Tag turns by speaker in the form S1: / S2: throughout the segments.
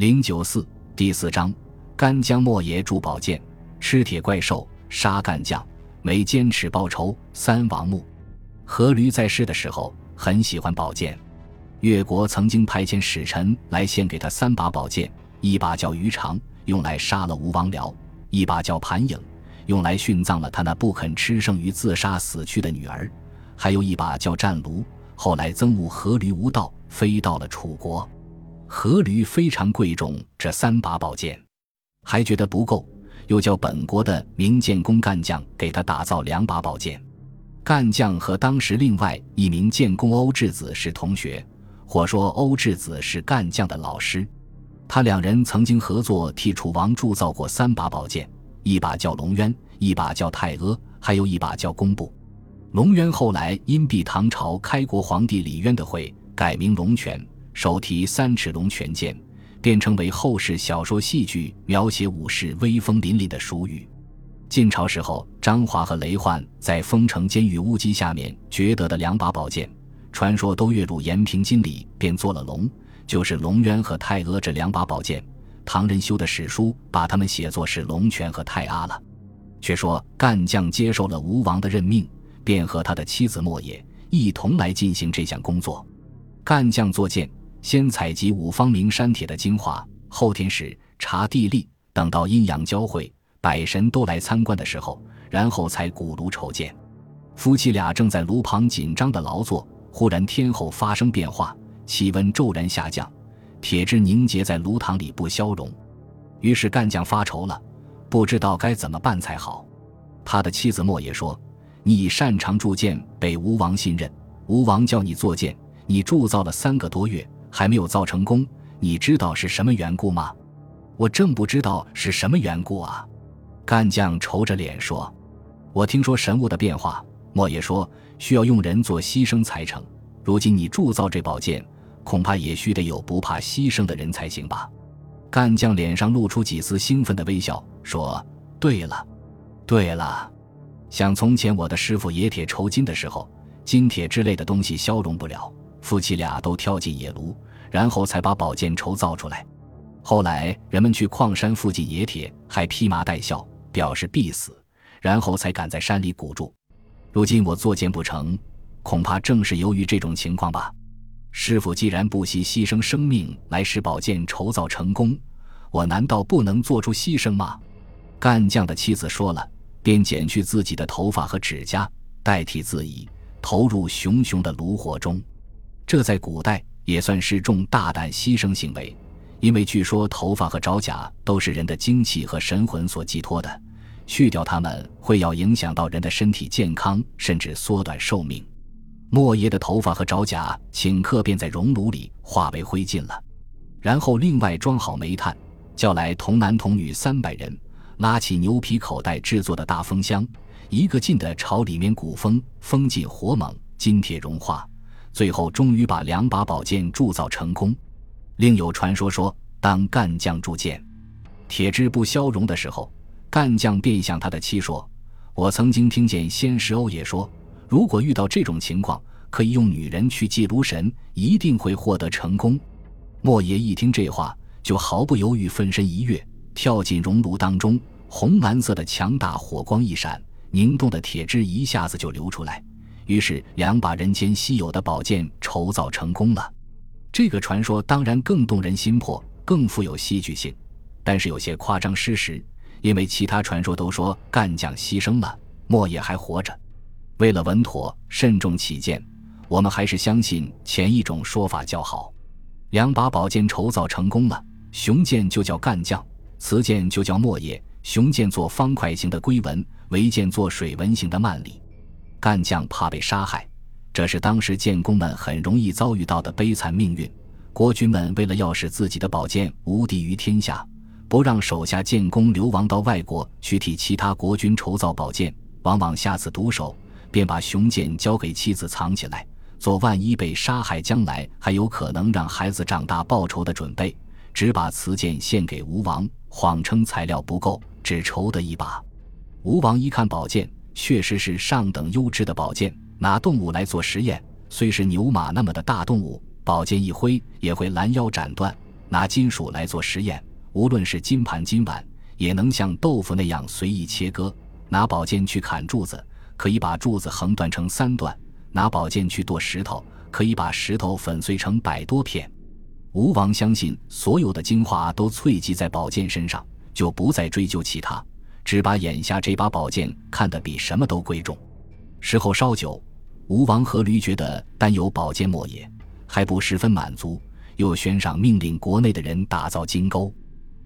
S1: 零九四第四章，干将莫邪铸宝剑，吃铁怪兽，杀干将，没坚持报仇。三王墓，阖闾在世的时候很喜欢宝剑，越国曾经派遣使臣来献给他三把宝剑，一把叫鱼肠，用来杀了吴王僚；一把叫盘影，用来殉葬了他那不肯吃剩余自杀死去的女儿；还有一把叫战卢，后来憎恶阖闾无道，飞到了楚国。阖闾非常贵重这三把宝剑，还觉得不够，又叫本国的名剑工干将给他打造两把宝剑。干将和当时另外一名剑工欧质子是同学，或说欧质子是干将的老师。他两人曾经合作替楚王铸造过三把宝剑，一把叫龙渊，一把叫太阿，还有一把叫工部。龙渊后来因避唐朝开国皇帝李渊的讳，改名龙泉。手提三尺龙泉剑，便成为后世小说、戏剧描写武士威风凛凛的俗语。晋朝时候，张华和雷焕在丰城监狱乌鸡下面掘得的两把宝剑，传说都跃入《延平金》里，便做了龙，就是龙渊和太阿这两把宝剑。唐人修的史书把他们写作是龙泉和太阿了。却说干将接受了吴王的任命，便和他的妻子莫邪一同来进行这项工作。干将作剑。先采集五方名山铁的精华，后天时查地利，等到阴阳交汇，百神都来参观的时候，然后才鼓炉筹建。夫妻俩正在炉旁紧张的劳作，忽然天后发生变化，气温骤然下降，铁汁凝结在炉膛里不消融。于是干将发愁了，不知道该怎么办才好。他的妻子莫也说：“你擅长铸剑，被吴王信任，吴王叫你做剑，你铸造了三个多月。”还没有造成功，你知道是什么缘故吗？我正不知道是什么缘故啊！干将愁着脸说：“我听说神物的变化，莫爷说需要用人做牺牲才成。如今你铸造这宝剑，恐怕也须得有不怕牺牲的人才行吧？”干将脸上露出几丝兴奋的微笑，说：“对了，对了，想从前我的师傅冶铁酬金的时候，金铁之类的东西消融不了。”夫妻俩都跳进野炉，然后才把宝剑筹造出来。后来人们去矿山附近冶铁，还披麻戴孝，表示必死，然后才敢在山里鼓住。如今我作剑不成，恐怕正是由于这种情况吧。师傅既然不惜牺牲生命来使宝剑筹造成功，我难道不能做出牺牲吗？干将的妻子说了，便剪去自己的头发和指甲，代替自己，投入熊熊的炉火中。这在古代也算是重大胆牺牲行为，因为据说头发和爪甲都是人的精气和神魂所寄托的，去掉它们会要影响到人的身体健康，甚至缩短寿命。莫邪的头发和爪甲顷刻便在熔炉里化为灰烬了，然后另外装好煤炭，叫来童男童女三百人，拉起牛皮口袋制作的大风箱，一个劲地朝里面鼓风，风劲火猛，金铁融化。最后终于把两把宝剑铸造成功。另有传说说，当干将铸剑，铁汁不消融的时候，干将便向他的妻说：“我曾经听见仙师欧也说，如果遇到这种情况，可以用女人去祭炉神，一定会获得成功。”莫邪一听这话，就毫不犹豫奋身一跃，跳进熔炉当中。红蓝色的强大火光一闪，凝冻的铁汁一下子就流出来。于是，两把人间稀有的宝剑筹造成功了。这个传说当然更动人心魄，更富有戏剧性，但是有些夸张失实。因为其他传说都说干将牺牲了，莫也还活着。为了稳妥慎重起见，我们还是相信前一种说法较好。两把宝剑筹造成功了，雄剑就叫干将，雌剑就叫莫也。雄剑做方块形的龟纹，尾剑做水纹形的曼里。干将怕被杀害，这是当时剑工们很容易遭遇到的悲惨命运。国君们为了要使自己的宝剑无敌于天下，不让手下剑工流亡到外国去替其他国君筹造宝剑，往往下次毒手，便把雄剑交给妻子藏起来，做万一被杀害，将来还有可能让孩子长大报仇的准备。只把雌剑献给吴王，谎称材料不够，只筹得一把。吴王一看宝剑。确实是上等优质的宝剑，拿动物来做实验，虽是牛马那么的大动物，宝剑一挥也会拦腰斩断。拿金属来做实验，无论是金盘金碗，也能像豆腐那样随意切割。拿宝剑去砍柱子，可以把柱子横断成三段；拿宝剑去剁石头，可以把石头粉碎成百多片。吴王相信所有的精华都萃集在宝剑身上，就不再追究其他，只把眼下这把宝剑看得比什么都贵重。时候稍久，吴王阖闾觉得单有宝剑莫也，还不十分满足，又宣上命令国内的人打造金钩。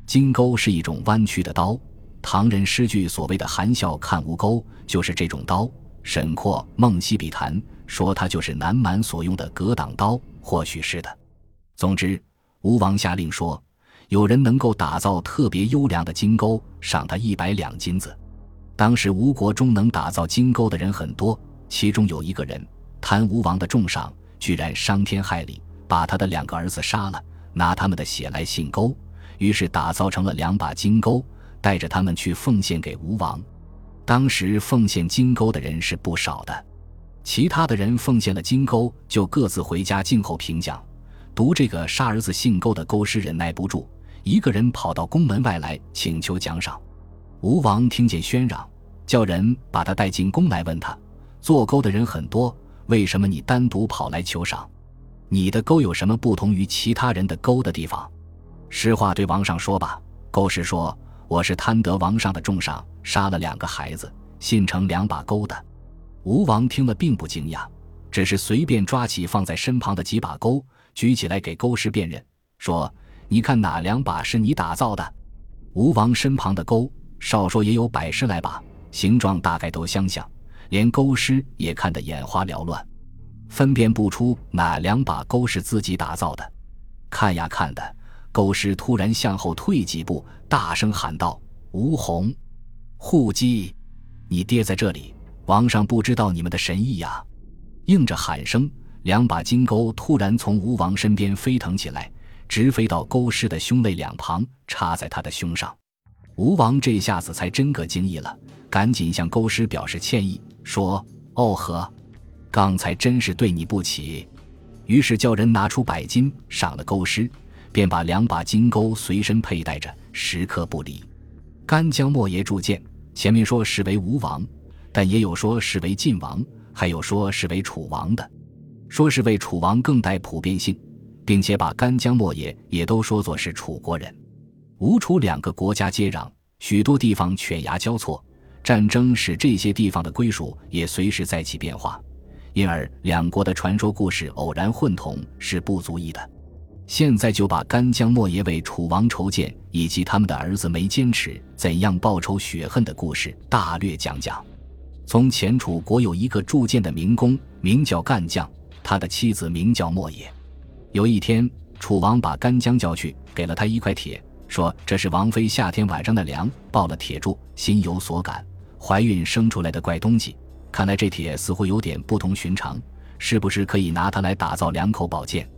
S1: 金钩是一种弯曲的刀，唐人诗句所谓的“含笑看吴钩”就是这种刀。沈括《梦溪笔谈》说它就是南蛮所用的格挡刀，或许是的。总之，吴王下令说，有人能够打造特别优良的金钩，赏他一百两金子。当时吴国中能打造金钩的人很多，其中有一个人贪吴王的重赏，居然伤天害理，把他的两个儿子杀了，拿他们的血来信钩，于是打造成了两把金钩，带着他们去奉献给吴王。当时奉献金钩的人是不少的，其他的人奉献了金钩，就各自回家静候评奖。读这个杀儿子姓勾的勾师忍耐不住，一个人跑到宫门外来请求奖赏。吴王听见喧嚷，叫人把他带进宫来，问他：做勾的人很多，为什么你单独跑来求赏？你的勾有什么不同于其他人的勾的地方？实话对王上说吧。勾师说：我是贪得王上的重赏，杀了两个孩子，信成两把钩的。吴王听了并不惊讶，只是随便抓起放在身旁的几把钩。举起来给勾师辨认，说：“你看哪两把是你打造的？”吴王身旁的钩，少说也有百十来把，形状大概都相像，连钩师也看得眼花缭乱，分辨不出哪两把钩是自己打造的。看呀看的，钩师突然向后退几步，大声喊道：“吴红，护姬，你爹在这里，王上不知道你们的神意呀！”应着喊声。两把金钩突然从吴王身边飞腾起来，直飞到钩师的胸肋两旁，插在他的胸上。吴王这下子才真个惊异了，赶紧向钩师表示歉意，说：“哦呵，刚才真是对你不起。”于是叫人拿出百金赏了钩师，便把两把金钩随身佩戴着，时刻不离。干将莫邪铸剑，前面说是为吴王，但也有说是为晋王，还有说是为楚王的。说是为楚王更带普遍性，并且把干将莫邪也都说作是楚国人。吴楚两个国家接壤，许多地方犬牙交错，战争使这些地方的归属也随时在起变化，因而两国的传说故事偶然混同是不足以的。现在就把干将莫邪为楚王筹建，以及他们的儿子没坚持怎样报仇雪恨的故事大略讲讲。从前楚国有一个铸剑的民工，名叫干将。他的妻子名叫莫野。有一天，楚王把干将叫去，给了他一块铁，说：“这是王妃夏天晚上的粮，抱了铁柱，心有所感，怀孕生出来的怪东西。看来这铁似乎有点不同寻常，是不是可以拿它来打造两口宝剑？”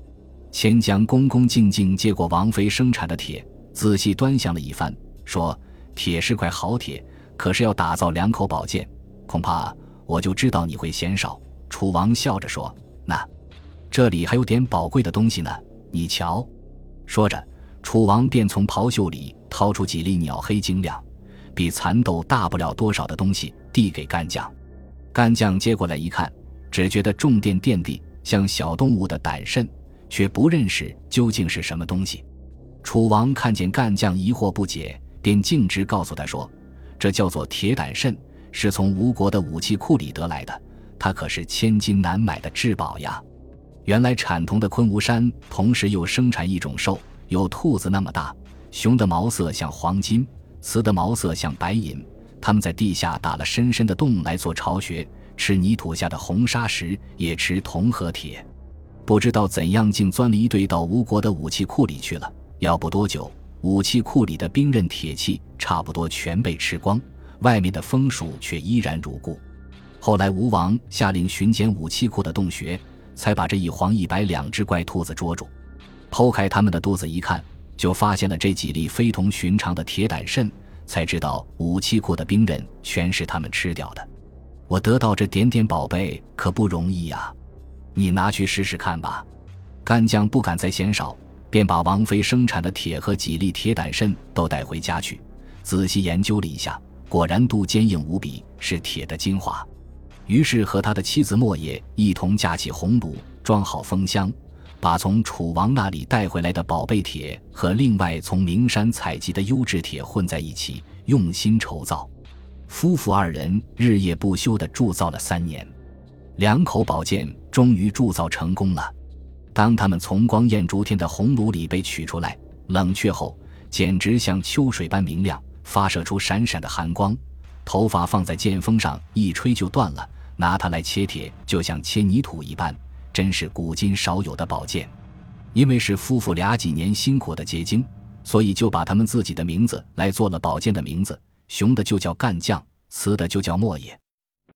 S1: 千将恭恭敬敬接过王妃生产的铁，仔细端详了一番，说：“铁是块好铁，可是要打造两口宝剑，恐怕我就知道你会嫌少。”楚王笑着说。那，这里还有点宝贵的东西呢，你瞧。说着，楚王便从袍袖里掏出几粒鸟黑晶亮、比蚕豆大不了多少的东西，递给干将。干将接过来一看，只觉得重甸甸地，像小动物的胆肾，却不认识究竟是什么东西。楚王看见干将疑惑不解，便径直告诉他说：“这叫做铁胆肾，是从吴国的武器库里得来的。”它可是千金难买的至宝呀！原来产铜的昆吾山同时又生产一种兽，有兔子那么大，雄的毛色像黄金，雌的毛色像白银。它们在地下打了深深的洞来做巢穴，吃泥土下的红砂石，也吃铜和铁。不知道怎样，竟钻了一堆到吴国的武器库里去了。要不多久，武器库里的兵刃铁器差不多全被吃光，外面的枫树却依然如故。后来，吴王下令巡检武器库的洞穴，才把这一黄一白两只怪兔子捉住。剖开他们的肚子一看，就发现了这几粒非同寻常的铁胆肾，才知道武器库的兵刃全是他们吃掉的。我得到这点点宝贝可不容易呀！你拿去试试看吧。干将不敢再嫌少，便把王妃生产的铁和几粒铁胆参都带回家去，仔细研究了一下，果然都坚硬无比，是铁的精华。于是和他的妻子莫野一同架起红炉，装好封箱，把从楚王那里带回来的宝贝铁和另外从名山采集的优质铁混在一起，用心筹造。夫妇二人日夜不休地铸造了三年，两口宝剑终于铸造成功了。当他们从光艳逐天的红炉里被取出来，冷却后，简直像秋水般明亮，发射出闪闪的寒光。头发放在剑锋上，一吹就断了。拿它来切铁，就像切泥土一般，真是古今少有的宝剑。因为是夫妇俩几年辛苦的结晶，所以就把他们自己的名字来做了宝剑的名字。雄的就叫干将，雌的就叫莫野。